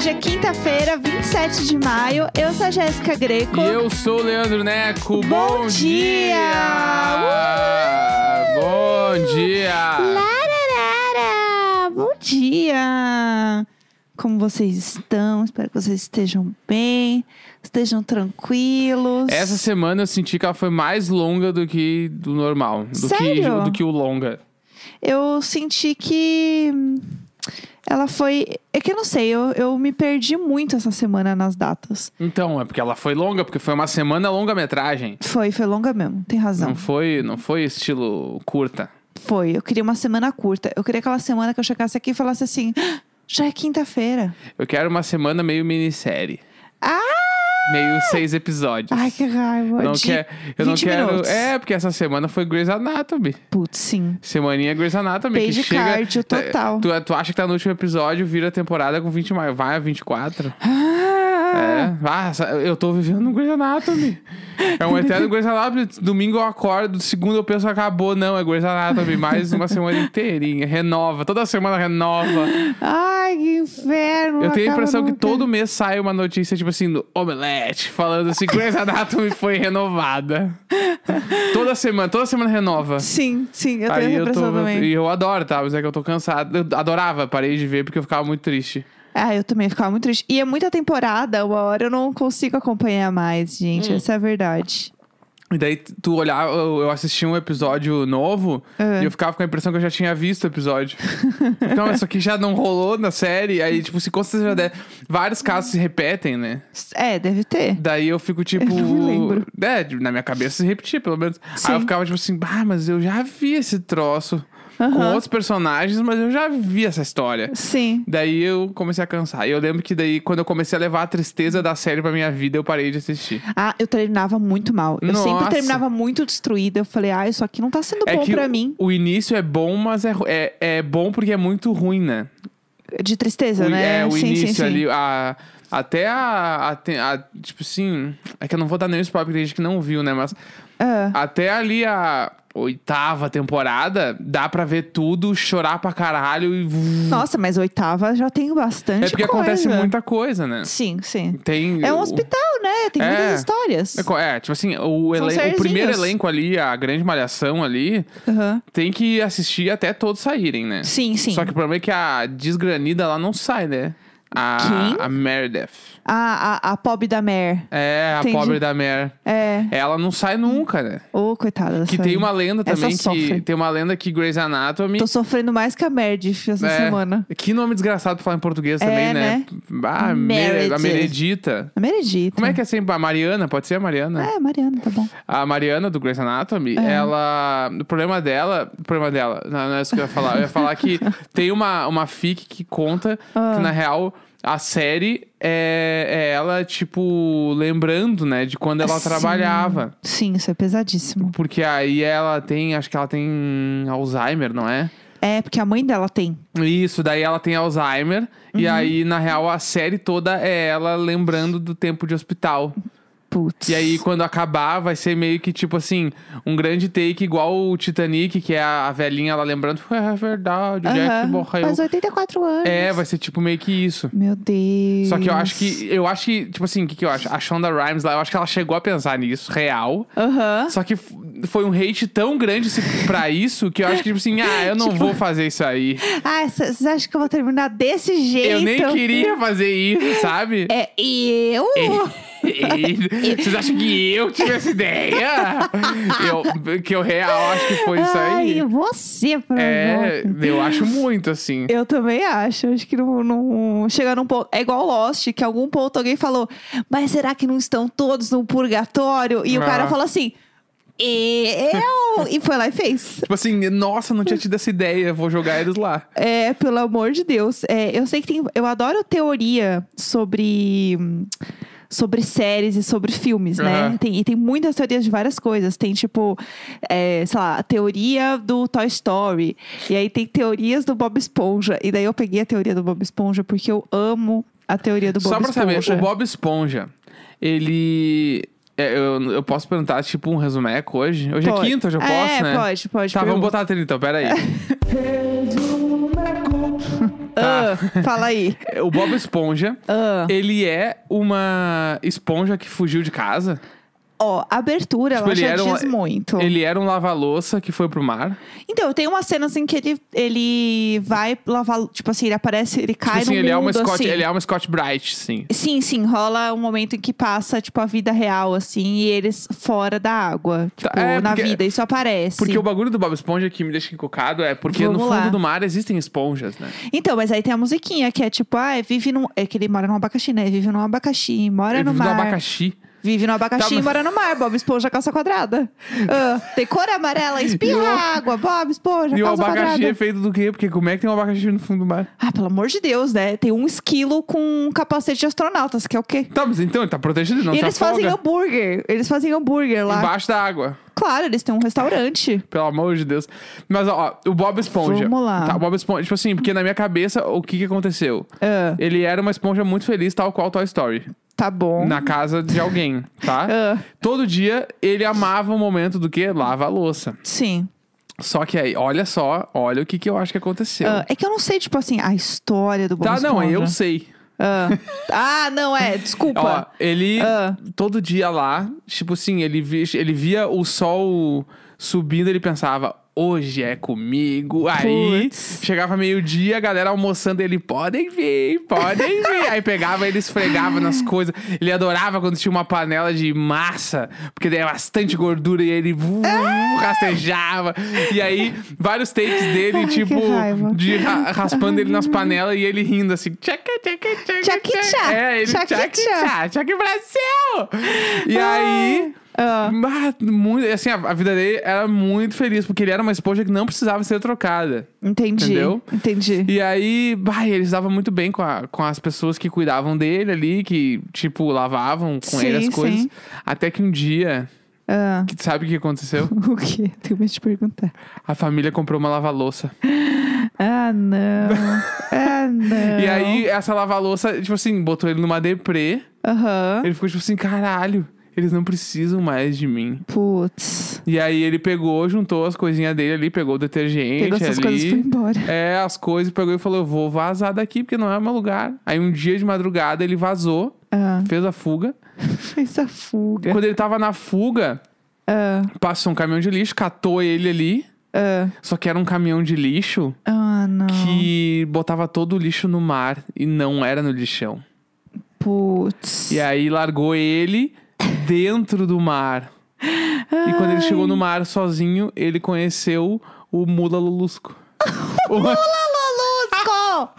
Hoje é quinta-feira, 27 de maio. Eu sou a Jéssica Greco. E eu sou o Leandro Neco. Bom, dia! Bom dia! Lararara! Bom dia! Como vocês estão? Espero que vocês estejam bem, estejam tranquilos. Essa semana eu senti que ela foi mais longa do que do normal. Do que, Sério? do que o longa. Eu senti que ela foi. É que eu não sei, eu, eu me perdi muito essa semana nas datas. Então, é porque ela foi longa, porque foi uma semana longa-metragem. Foi, foi longa mesmo, tem razão. Não foi, não foi estilo curta. Foi, eu queria uma semana curta. Eu queria aquela semana que eu chegasse aqui e falasse assim: "Ah, já é quinta-feira. Eu quero uma semana meio minissérie. Ah! Meio seis episódios. Ai, que raiva. Não, De quer, eu não 20 quero. minutos. É, porque essa semana foi Grey's Anatomy. Putz, sim. Semaninha Grey's Anatomy. Page que chega, cardio tá- total. Tu, tu acha que tá no último episódio, vira a temporada com 20 mais. Vai a 24. Ah! É. Ah, essa- eu tô vivendo no Grey's Anatomy. É um eterno Grey's Anatomy. Domingo eu acordo, segundo eu penso acabou. Não, é Grey's Anatomy. Mais uma semana inteirinha. Renova. Toda semana renova. Ai, que inferno. Eu tenho a acaba impressão que nunca. todo mês sai uma notícia, tipo assim, do Omelete, falando assim, Grey's Anatomy foi renovada. toda semana, toda semana renova. Sim, sim, eu tenho Aí eu tô. também. E eu adoro, tá? Mas é que eu tô cansado. Eu adorava, parei de ver porque eu ficava muito triste. Ah, eu também ficava muito triste. E é muita temporada, uma hora eu não consigo acompanhar mais, Hum. gente. Essa é a verdade. E daí tu olhar, eu eu assisti um episódio novo É. e eu ficava com a impressão que eu já tinha visto o episódio. então, isso aqui já não rolou na série. Aí, tipo, se com certeza já der. Vários casos se repetem, né? É, deve ter. Daí eu fico tipo. Eu não me lembro. É, na minha cabeça se repetia, pelo menos. Sim. Aí eu ficava tipo assim, ah, mas eu já vi esse troço com Aham. outros personagens, mas eu já vi essa história. Sim. Daí eu comecei a cansar. E eu lembro que daí, quando eu comecei a levar a tristeza da série pra minha vida, eu parei de assistir. Ah, eu terminava muito mal. Eu sempre Nossa. terminava muito destruída. Eu falei, ah, isso aqui não tá sendo É bom pra mim. o início é bom, mas é, é, é bom porque é muito ruim, né? De tristeza, o, né? É, o sim, início sim, sim. ali, a, até a, a, a- Tipo assim. É que eu não vou dar nenhum spoiler porque tem gente que não viu, né? Mas Ah, até ali a oitava temporada, dá pra ver tudo, chorar pra caralho e. Nossa, mas oitava já tem bastante é porque coisa. acontece muita coisa, né? Sim, sim. Tem. É um o- hospital, né? Tem É. muitas histórias. É, é, tipo assim, o, elen- o primeiro elenco ali, a grande malhação ali, Aham. tem que assistir até todos saírem, né? Sim, sim. Só que o problema é que a desgranida ela não sai, né? A, Quem? a Meredith. Ah, a, a pobre da Mer. É, a Entendi. pobre da Mer. É. Ela não sai nunca, né? Ô, coitada Que tem uma lenda Essa também sofre. que. Tem uma lenda que Grey's Anatomy. Tô sofrendo mais que a Meredith essa é, semana. Que nome desgraçado pra falar em português É, também, né? Ah, Mere- Meredith. a Meredita. A Meredith. Como é que é sempre? A Mariana, pode ser a Mariana? É, Mariana, tá bom. A Mariana do Grey's Anatomy, É. ela. O problema dela. O problema dela. Não, não é isso que eu ia falar. Eu ia falar que tem uma, uma fic que conta Ah. que, na real, a série é, é ela, tipo, lembrando, né, de quando ela Sim. trabalhava. Sim, isso é pesadíssimo. Porque aí ela tem. Acho que ela tem Alzheimer, não é? É, porque a mãe dela tem. Isso, daí ela tem Alzheimer. E Uhum. aí, na real, a série toda é ela lembrando do tempo de hospital. Putz. E aí, quando acabar, vai ser meio que tipo assim, um grande take igual o Titanic, que é a, a velhinha ela lembrando, é verdade, o Jack Aham, morreu. Faz 84 anos. É, vai ser tipo meio que isso. Meu Deus. Só que eu acho que. Eu acho que, tipo assim, o que, que eu acho? A Shonda Rhimes lá, eu acho que ela chegou a pensar nisso, real. Aham. Só que foi um hate tão grande pra isso que eu acho que, tipo assim, ah, eu não Tipo- vou fazer isso aí. Ah, vocês acham que eu vou terminar desse jeito? Eu nem queria fazer isso, sabe? É eu? E- Vocês acham que eu tive essa ideia? Eu, que eu real acho que foi isso aí. Ai, você, É, pronto. eu acho muito assim. Eu também acho. Acho que não, não num ponto. É igual Lost, que algum ponto alguém falou, mas será que não estão todos no purgatório? E o Ah. cara falou assim. Eu! e foi lá e fez. Tipo assim, nossa, não tinha tido essa ideia, vou jogar eles lá. É, pelo amor de Deus. É, eu sei que tem. Eu adoro teoria sobre. Sobre séries e sobre filmes, né? Aham. Tem, e tem muitas teorias de várias coisas. Tem, tipo, é, sei lá, a teoria do Toy Story. E aí tem teorias do Bob Esponja. E daí eu peguei a teoria do Bob Esponja porque eu amo a teoria do Bob Só pra Esponja. saber, o Bob Esponja, ele. é, eu, eu posso perguntar, tipo, um resumeco hoje? Hoje Pode. é quinta, hoje eu posso, é, né? pode, pode. Tá, vamos pergunta. botar a trilha então, pera aí. Tá. Ah, fala aí. O Bob Esponja, Ah. ele é uma esponja que fugiu de casa. Ó, a abertura, Tipo, ela já era um- diz muito. Ele era um lava-louça que foi pro mar. Então, tem uma cena assim que ele, ele vai lavar, tipo assim, ele aparece, ele cai tipo assim, no ele é uma mundo, Scott, assim. ele é uma Scott Bright, sim. Sim, sim, rola um momento em que passa, tipo, a vida real, assim, e eles fora da água. Tipo, é, na porque- vida, isso aparece. Porque o bagulho do Bob Esponja que me deixa encucado é porque Vamos no fundo lá. do mar existem esponjas, né? Então, mas aí tem a musiquinha que é tipo, ah, vive num. É que ele mora num abacaxi, né? Vive num abacaxi, mora Ele no vive no mar. abacaxi. Vive no abacaxi Tá, e mora no mar. Bob Esponja, calça quadrada. Ah, tem cor amarela, espirra E o- água. Bob Esponja, E o calça abacaxi quadrada. é feito do quê? Porque como é que tem um abacaxi no fundo do mar? Ah, pelo amor de Deus, né? Tem um esquilo com um capacete de astronautas, que é o quê? Tá, mas então ele tá protegido, não e se eles fazem hambúrguer. Eles fazem hambúrguer lá. Embaixo da água. Claro, eles têm um restaurante. Pelo amor de Deus. Mas, ó, o Bob Esponja. Vamos lá. Tá, o Bob Esponja, tipo assim, porque na minha cabeça, o que que aconteceu? Ah, Ele era uma esponja muito feliz, tal qual Toy Story. Tá bom. Na casa de alguém, tá? Ah, Todo dia ele amava o momento do que? Lava a louça. sim. Só que aí, olha só, olha o que, que eu acho que aconteceu. Ah, é que eu não sei, tipo assim, a história do Bob tá, não, Esponja. eu sei. Ah, Ah, não, é, Ó, desculpa. ele Ah. todo dia lá, tipo assim, ele via, ele via o sol subindo, ele pensava, hoje é comigo. Aí Puts. chegava meio-dia, a galera almoçando, ele, podem vir, podem vir. Aí pegava ele esfregava nas coisas. Ele adorava quando tinha uma panela de massa, porque daí é bastante gordura e ele uh, rastejava. E aí, vários takes dele, Ai, tipo, de ra- raspando ele nas panelas e ele rindo assim, tchac, tchac, tchac, Tchac, tchac. É, ele tchac. tchac, tchac Brasil! E aí... Ah, muito, assim, a, a vida dele era muito feliz, porque ele era uma esponja que não precisava ser trocada. entendi. Entendeu? Entendi. E aí, bah, ele se dava muito bem com, a- com as pessoas que cuidavam dele ali, que, tipo, lavavam com Sim, ele as coisas. sim. Até que um dia, Ah, que, sabe o que aconteceu? o quê? Tenho medo de perguntar. A família comprou uma lava-louça. Ah, não. ah, não. E aí, essa lava-louça, tipo assim, botou ele numa deprê. Aham. Ele ficou tipo assim, caralho, eles não precisam mais de mim. Putz. E aí ele pegou, juntou as coisinhas dele ali, pegou o detergente Pegou essas ali. coisas e foi embora. É, as coisas, pegou e falou: Eu vou vazar daqui porque não é o meu lugar. Aí um dia de madrugada ele vazou, Ah, fez a fuga. fez a fuga. Quando ele tava na fuga, Ah, passou um caminhão de lixo, catou ele ali. ah. Só que era um caminhão de lixo não. que botava todo o lixo no mar e não era no lixão. Putz. E aí largou ele dentro do mar. E quando ele chegou no mar sozinho, ele conheceu o Mula Lulusco. O- Lolusco!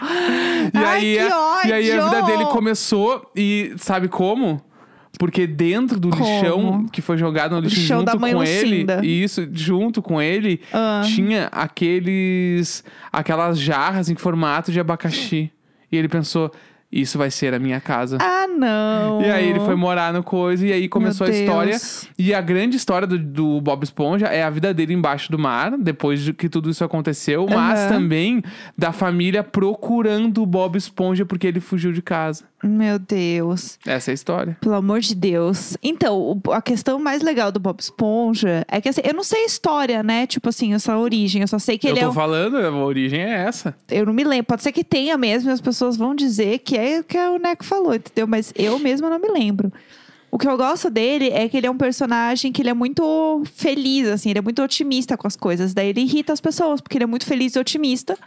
E Ai, aí, que a- e aí a vida ódio! dele começou e sabe como? Porque dentro do Como? lixão que foi jogado no lixo Lixão junto da mãe com ele, Lucinda. e isso junto com ele Ah. tinha aqueles aquelas jarras em formato de abacaxi. E ele pensou, isso vai ser a minha casa. Ah, não. E aí ele foi morar no coisa e aí começou a história. E a grande história do, do Bob Esponja é a vida dele embaixo do mar, depois de que tudo isso aconteceu, mas também da família procurando o Bob Esponja porque ele fugiu de casa. Meu Deus. Essa é a história. Pelo amor de Deus. Então, a questão mais legal do Bob Esponja é que assim, eu não sei a história, né? Tipo assim, essa origem. Eu só sei que Eu ele tô é. um- falando, a origem é essa. Eu não me lembro. Pode ser que tenha mesmo, e as pessoas vão dizer que é o que o Neco falou, entendeu? Mas eu mesma não me lembro. O que eu gosto dele é que ele é um personagem que ele é muito feliz, assim, ele é muito otimista com as coisas. Daí ele irrita as pessoas, porque ele é muito feliz e otimista.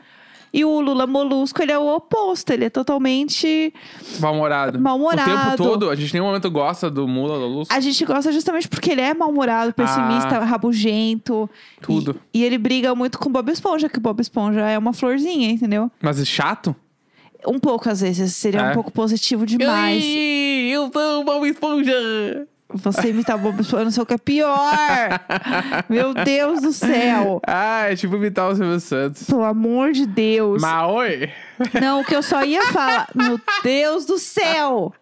E o Lula Molusco, ele é o oposto, ele é totalmente. Mal-humorado. Mal-humorado. O tempo todo, a gente nenhum momento gosta do da Luz. A gente gosta justamente porque ele é mal-humorado, pessimista, rabugento. Tudo. E, e ele briga muito com o Bob Esponja, que o Bob Esponja é uma florzinha, entendeu? Mas é chato? Um pouco, às vezes, seria É. um pouco positivo demais. Ai, eu sou o Bob Esponja! Você imitar o Bob Esponja, eu não sei o que é pior. Meu Deus do céu. Ah, é tipo imitar o Silvio Santos. Pelo amor de Deus. Maoi! Não, o que eu só ia falar. Meu Deus do céu.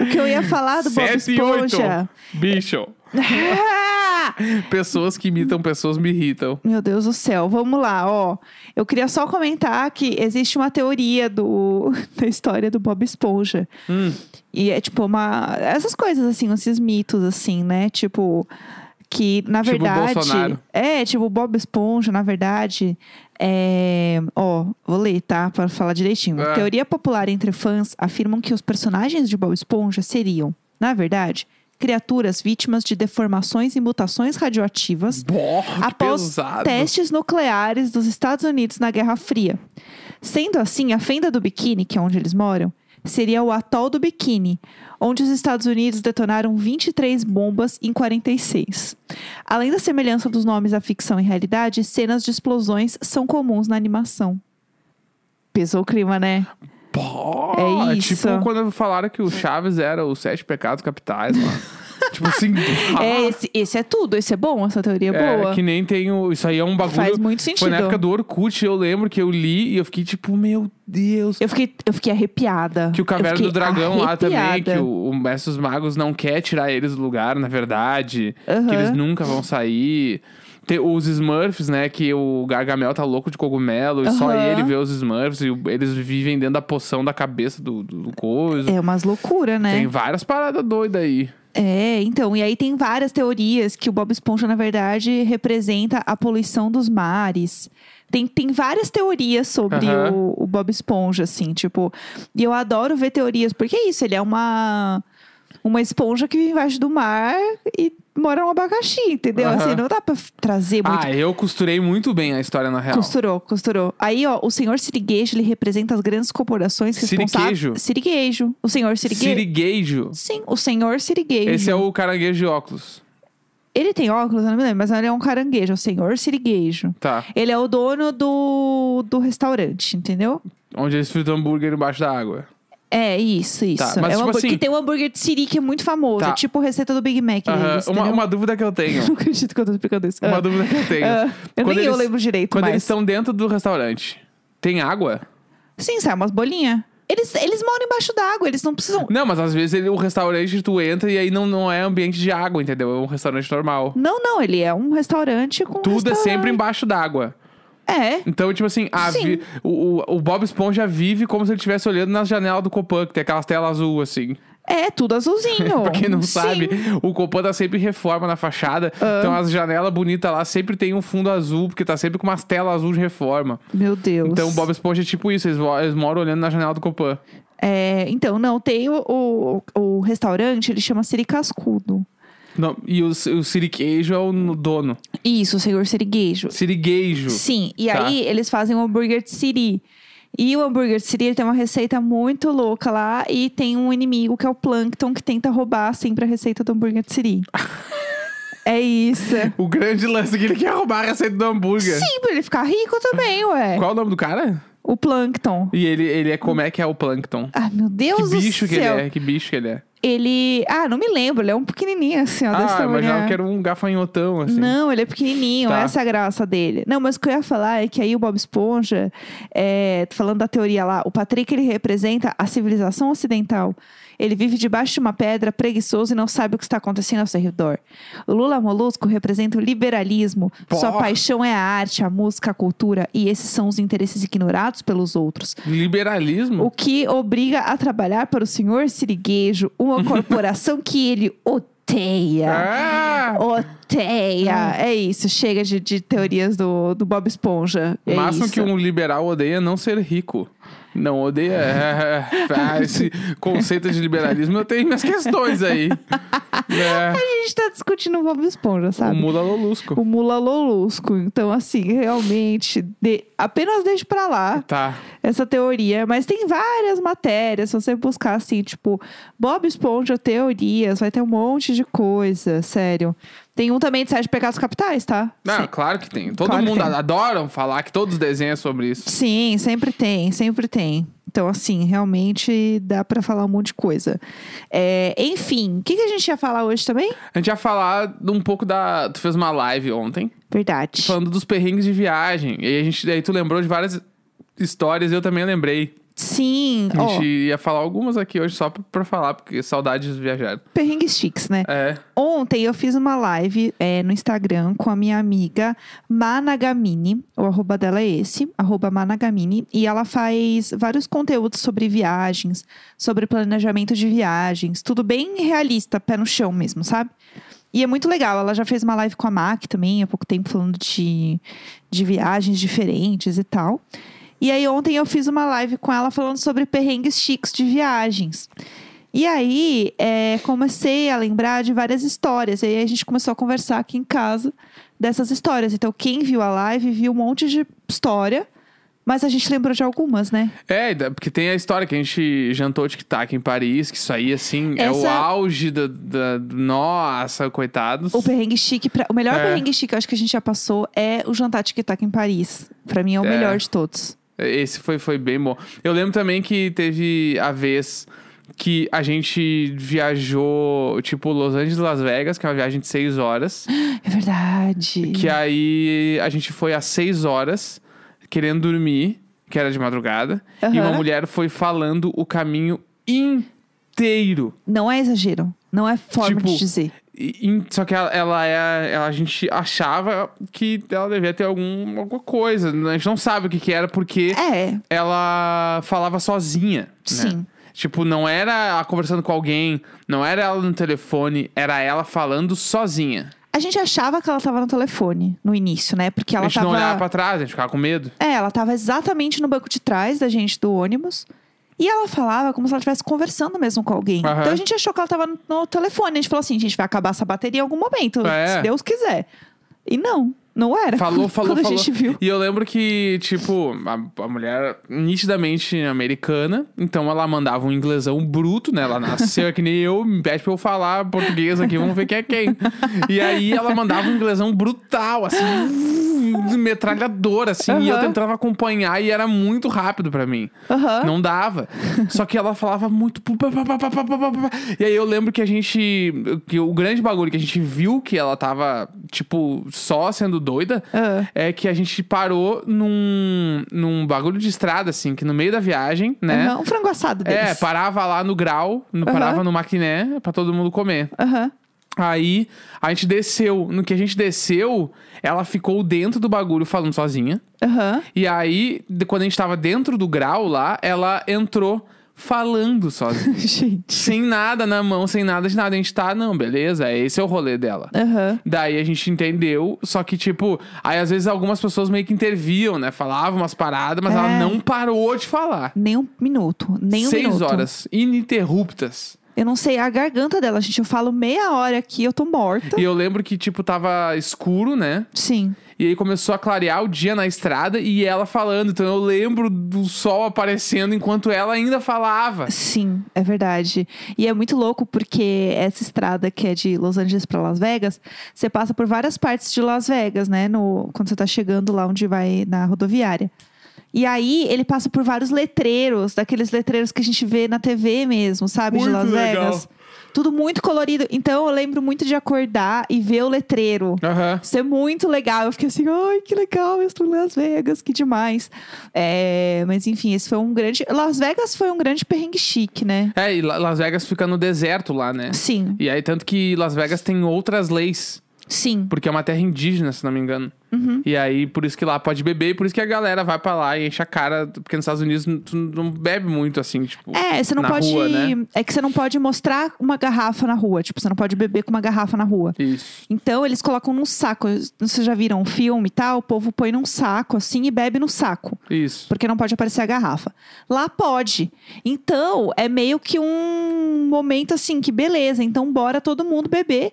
O que eu ia falar do Bob Sete e oito. Esponja. Bicho. Pessoas que imitam pessoas me irritam. Meu Deus do céu, vamos lá, ó. Eu queria só comentar que existe uma teoria do, da história do Bob Esponja. Hum. E é tipo uma. Essas coisas, assim, esses mitos, assim, né? Tipo. que, na Tipo verdade. Bolsonaro. É, tipo, o Bob Esponja, na verdade. É. Ó, vou ler, tá? Para falar direitinho. Ah. Teoria popular entre fãs afirmam que os personagens de Bob Esponja seriam, na verdade, criaturas vítimas de deformações e mutações radioativas que após pesado. testes nucleares dos Estados Unidos na Guerra Fria. Sendo assim, a fenda do biquíni, que é onde eles moram, seria o atol do biquíni, onde os Estados Unidos detonaram 23 bombas em 46. Além da semelhança dos nomes da ficção e realidade, cenas de explosões são comuns na animação. Pesou o clima, né? Pô, É isso. Tipo quando falaram que o Chaves era os sete pecados capitais, mano. tipo assim. É, esse, esse é tudo, esse é bom, essa teoria é É, boa. que nem tem o. Isso aí é um bagulho. Faz muito Foi sentido. na época do Orkut, eu lembro que eu li e eu fiquei tipo, meu Deus. Eu fiquei, eu fiquei arrepiada. Que o Caverna do Dragão lá também, arrepiada. que o, o Mestre dos Magos não quer tirar eles do lugar, na verdade. Aham. Que eles nunca vão sair. Tem os Smurfs, né? Que o Gargamel tá louco de cogumelo e só Aham. ele vê os Smurfs e o- eles vivem dentro da poção da cabeça do, do, do coisa. É umas loucuras, né? Tem várias paradas doidas aí. É, então, e aí tem várias teorias que o Bob Esponja, na verdade, representa a poluição dos mares. Tem, tem várias teorias sobre Aham. o, o Bob Esponja, assim, tipo. E eu adoro ver teorias, porque é isso, ele é uma, uma esponja que vive embaixo do mar e mora um abacaxi, entendeu? Aham. Assim, não dá pra trazer muito Ah, eu costurei muito bem a história na real. Costurou, costurou. Aí, ó, o senhor Siriguejo, ele representa as grandes corporações responsáveis... Siriguejo? Siriguejo. O senhor Siriguejo. Sirigueijo. Sim, o senhor Siriguejo. Esse é o caranguejo de óculos. Ele tem óculos, eu não me lembro, mas ele é um caranguejo, é o senhor Siriguejo. Tá. Ele é o dono do, do restaurante, entendeu? Onde eles fritam hambúrguer embaixo da água. É, isso, isso. Tá, mas é um tipo hambúrguer- assim- Que tem um hambúrguer de siri que é muito famoso. Tá. É tipo a receita do Big Mac Aham. deles, Uma, uma dúvida que eu tenho. Não acredito que eu tô explicando isso. Uma Ah. dúvida que eu tenho. Ah, eu nem eu eles- lembro direito, Quando eles estão dentro do restaurante, tem água? Sim, sai umas bolinhas. Eles, eles moram embaixo d'água, eles não precisam... Não, mas às vezes ele- o restaurante tu entra e aí não, não é ambiente de água, entendeu? É um restaurante normal. Não, não, ele é um restaurante com Tudo é restaurante. sempre embaixo d'água. É. Então, tipo assim, a Sim. vi- o, o, Bob Esponja vive como se ele estivesse olhando na janela do Copan, que tem aquelas telas azul, assim. É, tudo azulzinho. pra quem não Sim. sabe, o Copan tá sempre em reforma na fachada. Ah. Então as janelas bonitas lá sempre tem um fundo azul, porque tá sempre com umas telas azul de reforma. Meu Deus. Então o Bob Esponja é tipo isso, eles, eles moram olhando na janela do Copan. É, então, não, tem o, o, o restaurante, ele chama Siri Cascudo. Não, e o, o Siriqueijo é o no- dono. Isso, o senhor Siriguejo. Sirigueijo. Sim, e Tá. aí eles fazem um hambúrguer de Siri. E o hambúrguer de Siri ele tem uma receita muito louca lá e tem um inimigo que é o Plankton que tenta roubar sempre a receita do hambúrguer de Siri. é isso. O grande lance é que ele quer roubar a receita do hambúrguer. Sim, pra ele ficar rico também, ué. Qual é o nome do cara? O Plankton. E ele, ele é como é que é o Plankton? Ah, meu Deus Que bicho do que ele céu. é? Que bicho que ele é? Ele. Ah, não me lembro. Ele é um pequenininho assim, ó. Ah, imaginava que era um gafanhotão, assim. Não, ele é pequenininho, Tá. essa é a graça dele. Não, mas o que eu ia falar é que aí o Bob Esponja, é, falando da teoria lá, o Patrick ele representa a civilização ocidental. Ele vive debaixo de uma pedra, preguiçoso e não sabe o que está acontecendo ao seu redor. O Lula Molusco representa o liberalismo. Pô. Sua paixão é a arte, a música, a cultura. E esses são os interesses ignorados pelos outros. Liberalismo? O que obriga a trabalhar para o senhor Siriguejo, uma corporação que ele odeia. Ah! Odeia. É isso, chega de, de teorias do, do Bob Esponja. É o máximo isso. que um liberal odeia é não ser rico. Não odeia é, ah, esse conceito de liberalismo. Eu tenho minhas questões aí. É, A gente tá discutindo o Bob Esponja, o sabe? Mula Lolusco. O Mula Lolusco. Então, assim, realmente, de- apenas deixe pra lá Tá. essa teoria. Mas tem várias matérias. Se você buscar, assim, tipo, Bob Esponja teorias, vai ter um monte de coisa, sério. Tem um também de Sete Pecados Capitais, tá? Não, Sim. claro que tem. Todo Claro mundo tem. adoram falar que todos desenham sobre isso. Sim, sempre tem, sempre tem. Então, assim, realmente dá pra falar um monte de coisa. É, enfim, o que, que a gente ia falar hoje também? A gente ia falar um pouco da. Tu fez uma live ontem Verdade. falando dos perrengues de viagem. E a gente, aí tu lembrou de várias histórias e eu também lembrei. Sim, A gente ia falar algumas aqui hoje só pra, falar, porque saudades de viajar. perrengues chiques, né? É. Ontem eu fiz uma live é, no Instagram com a minha amiga Managamini. O arroba dela é esse, arroba Managamini. E ela faz vários conteúdos sobre viagens, sobre planejamento de viagens. Tudo bem realista, pé no chão mesmo, sabe? E é muito legal. Ela já fez uma live com a Mac também, há pouco tempo, falando de, de viagens diferentes e tal. E aí ontem eu fiz uma live com ela falando sobre perrengues chiques de viagens. E aí é, comecei a lembrar de várias histórias. E aí a gente começou a conversar aqui em casa dessas histórias. Então, quem viu a live viu um monte de história. Mas a gente lembrou de algumas, né? É, porque tem a história que a gente jantou tic-tac em Paris, que isso aí, assim, é o Essa- auge da, da- Nossa, coitados. O perrengue chique, pra- o melhor É. perrengue chique, eu acho que a gente já passou, é o jantar tic-tac em Paris. Pra mim é o É. melhor de todos. Esse foi, foi bem bom. Eu lembro também que teve a vez que a gente viajou, tipo, Los Angeles Las Vegas, que é uma viagem de seis horas. É verdade. Que aí a gente foi às seis horas, querendo dormir, que era de madrugada. E uma mulher foi falando o caminho inteiro. Não é exagero. Não é forma Tipo, de dizer. E- só que ela, ela é. ela- a gente achava que ela devia ter algum, alguma coisa. A gente não sabe o que, que era, porque É, ela falava sozinha. Né? sim. Tipo, não era ela conversando com alguém, não era ela no telefone, era ela falando sozinha. A gente achava que ela tava no telefone no início, né? Porque ela a gente tava. não olhava pra trás, a gente ficava com medo. É, ela tava exatamente no banco de trás da gente do ônibus. E ela falava como se ela estivesse conversando mesmo com alguém. Aham. Então a gente achou que ela tava no, telefone. A gente falou assim: a gente vai acabar essa bateria em algum momento, É. se Deus quiser. E não, não era. Falou, falou, Quando falou. a gente viu. E eu lembro que, tipo, a, a mulher nitidamente americana, então ela mandava um inglesão bruto, né? Ela nasceu que nem eu, me pede pra eu falar português aqui, vamos ver quem é quem. E aí ela mandava um inglesão brutal, assim, metralhador, assim, e eu tentava acompanhar e era muito rápido pra mim. Aham. Não dava. Só que ela falava muito. E aí eu lembro que a gente. Que o grande bagulho que a gente viu que ela tava, tipo, só sendo doida Ah. é que a gente parou num, num bagulho de estrada, assim, que no meio da viagem, né? Um frango assado deles. É, parava lá no grau, no, parava no maquiné pra todo mundo comer. Aham. Aí a gente desceu. No que a gente desceu, ela ficou dentro do bagulho falando sozinha. Aham. E aí, de- quando a gente tava dentro do grau lá, ela entrou falando sozinha. Gente. sem nada na mão, sem nada de nada. A gente tá, não, beleza, esse é o rolê dela. Aham. Daí a gente entendeu, só que, tipo, aí às vezes algumas pessoas meio que interviam, né? Falavam umas paradas, mas É. ela não parou de falar. Nem um minuto. Nem um Seis minuto. horas ininterruptas. Eu não sei a garganta dela, gente. Eu falo meia hora aqui, eu tô morta. E eu lembro que, tipo, tava escuro, né? Sim. E aí começou a clarear o dia na estrada e ela falando. Então eu lembro do sol aparecendo enquanto ela ainda falava. Sim, é verdade. E é muito louco porque essa estrada que é de Los Angeles para Las Vegas, você passa por várias partes de Las Vegas, né? No, quando você tá chegando lá onde vai na rodoviária. E aí ele passa por vários letreiros, daqueles letreiros que a gente vê na TV mesmo, sabe? de Muito Las legal. Vegas. Tudo muito colorido. Então eu lembro muito de acordar e ver o letreiro. Aham. Isso é muito legal. Eu fiquei assim, ai, que legal, eu estou em Las Vegas, que demais. É, mas enfim, esse foi um grande. Las Vegas foi um grande perrengue chique, né? É, e La- Las Vegas fica no deserto lá, né? Sim, E aí, tanto que Las Vegas tem outras leis, sim. porque é uma terra indígena, se não me engano. Uhum. E aí, por isso que lá pode beber, e por isso que a galera vai pra lá e enche a cara, porque nos Estados Unidos tu não bebe muito, assim, tipo. É, você não na pode. rua, né? É que você não pode mostrar uma garrafa na rua. Tipo, você não pode beber com uma garrafa na rua. Isso. Então, eles colocam num saco. Vocês já viram um filme e tal? O povo põe num saco, assim, e bebe no saco. Isso. Porque não pode aparecer a garrafa. Lá pode. Então, é meio que um momento assim, que beleza. Então, bora todo mundo beber.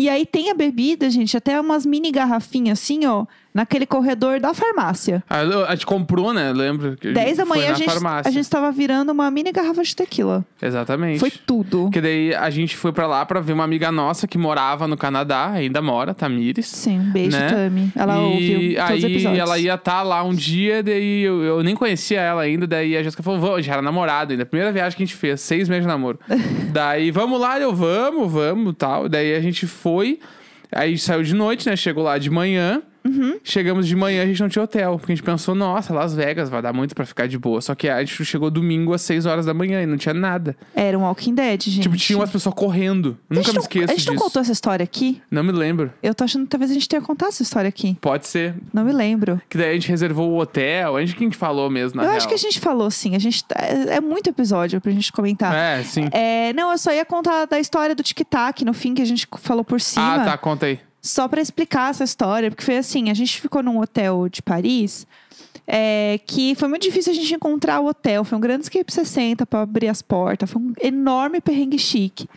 E aí tem a bebida, gente, até umas mini garrafinhas assim, ó, naquele corredor da farmácia. A, a gente comprou, né? Lembra? que 10 da manhã a gente, farmácia. a gente tava virando uma mini garrafa de tequila. Exatamente. Foi tudo. Porque daí a gente foi pra lá pra ver uma amiga nossa que morava no Canadá, ainda mora, Tamires. Sim, um beijo, né? Tami. Ela e ouviu todos os aí episódios. ela ia estar lá um dia, daí eu, eu nem conhecia ela ainda, daí a Jéssica falou, vamos, gente era namorado ainda, primeira viagem que a gente fez, seis meses de namoro. daí, vamos lá, eu, vamos, vamos, tal. Daí a gente foi, aí saiu de noite, né, chegou lá de manhã, Chegamos de manhã, a gente não tinha hotel. Porque a gente pensou, nossa, Las Vegas vai dar muito pra ficar de boa. Só que a gente chegou domingo às 6 horas da manhã e não tinha nada. Era um Walking Dead, gente. Tipo, tinha umas pessoas correndo. A Nunca gente me esqueço A gente disso. não contou essa história aqui? Não me lembro. Eu tô achando que talvez a gente tenha contado essa história aqui. Pode ser. Não me lembro. Que daí a gente reservou o hotel. Onde que a gente falou mesmo, na eu real? acho que a gente falou sim. A gente tá- é, é muito episódio pra gente comentar. É, sim. É, não, eu só ia contar da história do tic-tac no fim que a gente falou por cima. ah, tá, conta aí. Só pra explicar essa história, porque foi assim: a gente ficou num hotel de Paris. é, que foi muito difícil a gente encontrar o hotel. Foi um grande escape 60 pra abrir as portas. Foi um enorme perrengue chique.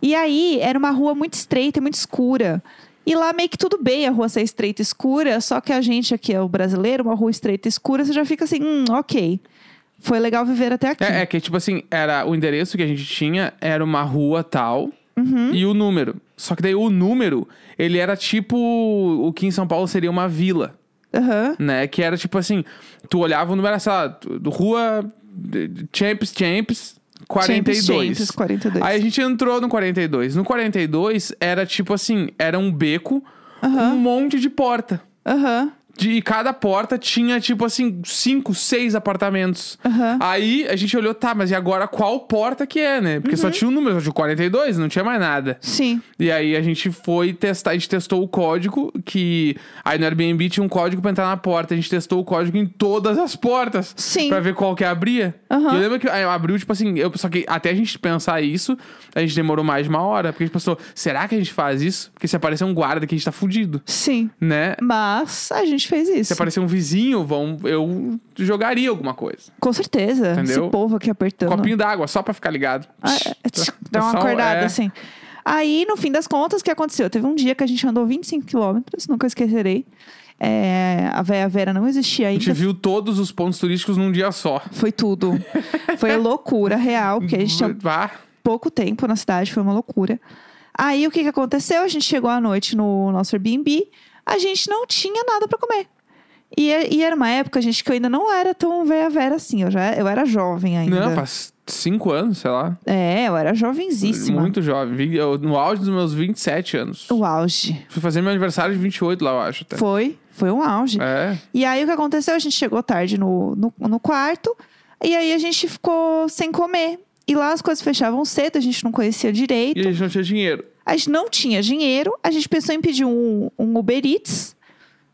E aí, era uma rua muito estreita e muito escura. E lá meio que tudo bem a rua ser estreita e escura, só que a gente aqui é o brasileiro, uma rua estreita e escura, você já fica assim, hum, ok. Foi legal viver até aqui. É, é que, tipo assim, era o endereço que a gente tinha era uma rua tal Uhum. e o número. Só que daí o número, ele era tipo o que em São Paulo seria uma vila, Aham. né? Que era tipo assim, tu olhava o número, sei lá, do rua Champs, Champs, 42. Champions, Champions, 42. Aí a gente entrou no 42. No 42 era tipo assim, era um beco com um monte de porta. Aham. De, e cada porta tinha, tipo assim, cinco, seis apartamentos. Aham. Aí a gente olhou, tá, mas e agora qual porta que é, né? Porque Uhum. só tinha um número, só tinha o 42, não tinha mais nada. Sim. E aí a gente foi testar, a gente testou o código, que aí no Airbnb tinha um código pra entrar na porta. A gente testou o código em todas as portas. Sim. Pra ver qual que abria. E eu lembro que abriu, tipo assim, eu, só que até a gente pensar isso, a gente demorou mais de uma hora. Porque a gente pensou, será que a gente faz isso? Porque se aparecer um guarda aqui, a gente tá fudido, Sim. né? Mas a gente fez isso. Se aparecer um vizinho, vão, eu jogaria alguma coisa. Com certeza. Entendeu? Esse povo aqui apertando. Copinho d'água, só pra ficar ligado. Ah, é, tch, Dá uma acordada, é. assim. Aí, no fim das contas, o que aconteceu? Teve um dia que a gente andou 25 quilômetros, nunca esquecerei. É, a Véia Vera não existia A ainda. gente viu todos os pontos turísticos num dia só. Foi tudo. Foi loucura real, porque a gente tinha pouco tempo na cidade, foi uma loucura. Aí o que, que aconteceu? A gente chegou à noite no nosso Airbnb, a gente não tinha nada pra comer. E, e era uma época, gente, que eu ainda não era tão Vera assim. Eu, já, eu era jovem ainda. Não, faz cinco anos, sei lá. É, eu era jovenzíssima. Muito jovem. Eu- no auge dos meus 27 anos. O auge. Fui fazer meu aniversário de 28 lá, eu acho. Até. Foi, foi um auge. É. E aí o que aconteceu? A gente chegou tarde no, no, no quarto e aí a gente ficou sem comer. E lá as coisas fechavam cedo, a gente não conhecia direito. E a gente não tinha dinheiro. A gente não tinha dinheiro, a gente pensou em pedir um, um Uber Eats.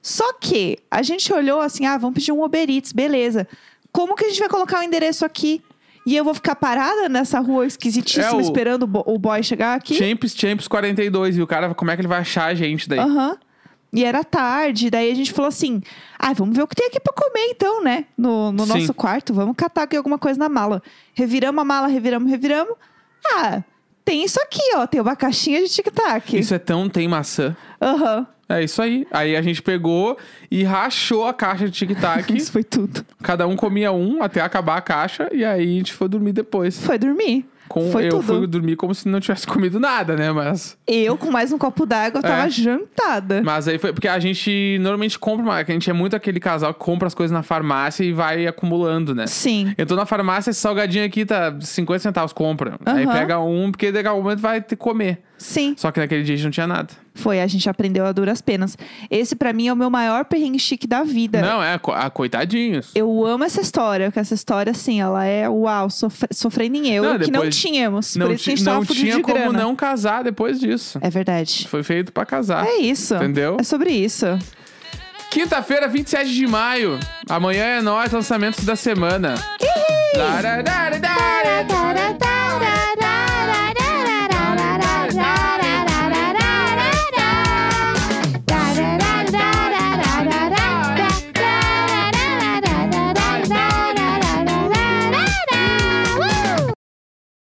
Só que a gente olhou assim: ah, vamos pedir um Uber Eats, beleza. Como que a gente vai colocar o endereço aqui? E eu vou ficar parada nessa rua esquisitíssima É, o- esperando o, bo- o boy chegar aqui? Champs, Champs 42. E o cara, como é que ele vai achar a gente daí? Aham. E era tarde, daí a gente falou assim: ah, vamos ver o que tem aqui pra comer então, né? No, no nosso quarto, vamos catar aqui alguma coisa na mala. Reviramos a mala, reviramos, reviramos. Ah, tem isso aqui, ó, tem uma caixinha de tic-tac. Isso é tão tem maçã. Aham. É isso aí. Aí a gente pegou e rachou a caixa de tic-tac. Isso foi tudo. Cada um comia um até acabar a caixa. E aí a gente foi dormir depois. Foi dormir. Com, foi eu tudo. fui dormir como se não tivesse comido nada, né? Mas, Eu, com mais um copo d'água, tava É. jantada. mas aí foi porque a gente normalmente compra, uma- a gente é muito aquele casal que compra as coisas na farmácia e vai acumulando, né? Sim. Entrou na farmácia, esse salgadinho aqui tá 50 centavos, compra. Aí Aham. pega um, porque daqui a momento vai ter que comer. Sim. Só que naquele dia a gente não tinha nada. Foi, a gente aprendeu a duras penas. Esse, pra mim, é o meu maior perrengue chique da vida. Não, é, co- ah, coitadinhos. Eu amo essa história, porque essa história, assim, ela é uau, sofre, sofrendo em eu, Não, que não depois- tínhamos. não por isso que a ti- gente tava não fudido tinha de como grana. não casar depois disso. É verdade. Foi feito pra casar. É isso. Entendeu? É sobre isso. Quinta-feira, 27 de maio. Amanhã é nós, lançamentos da semana. Dararara.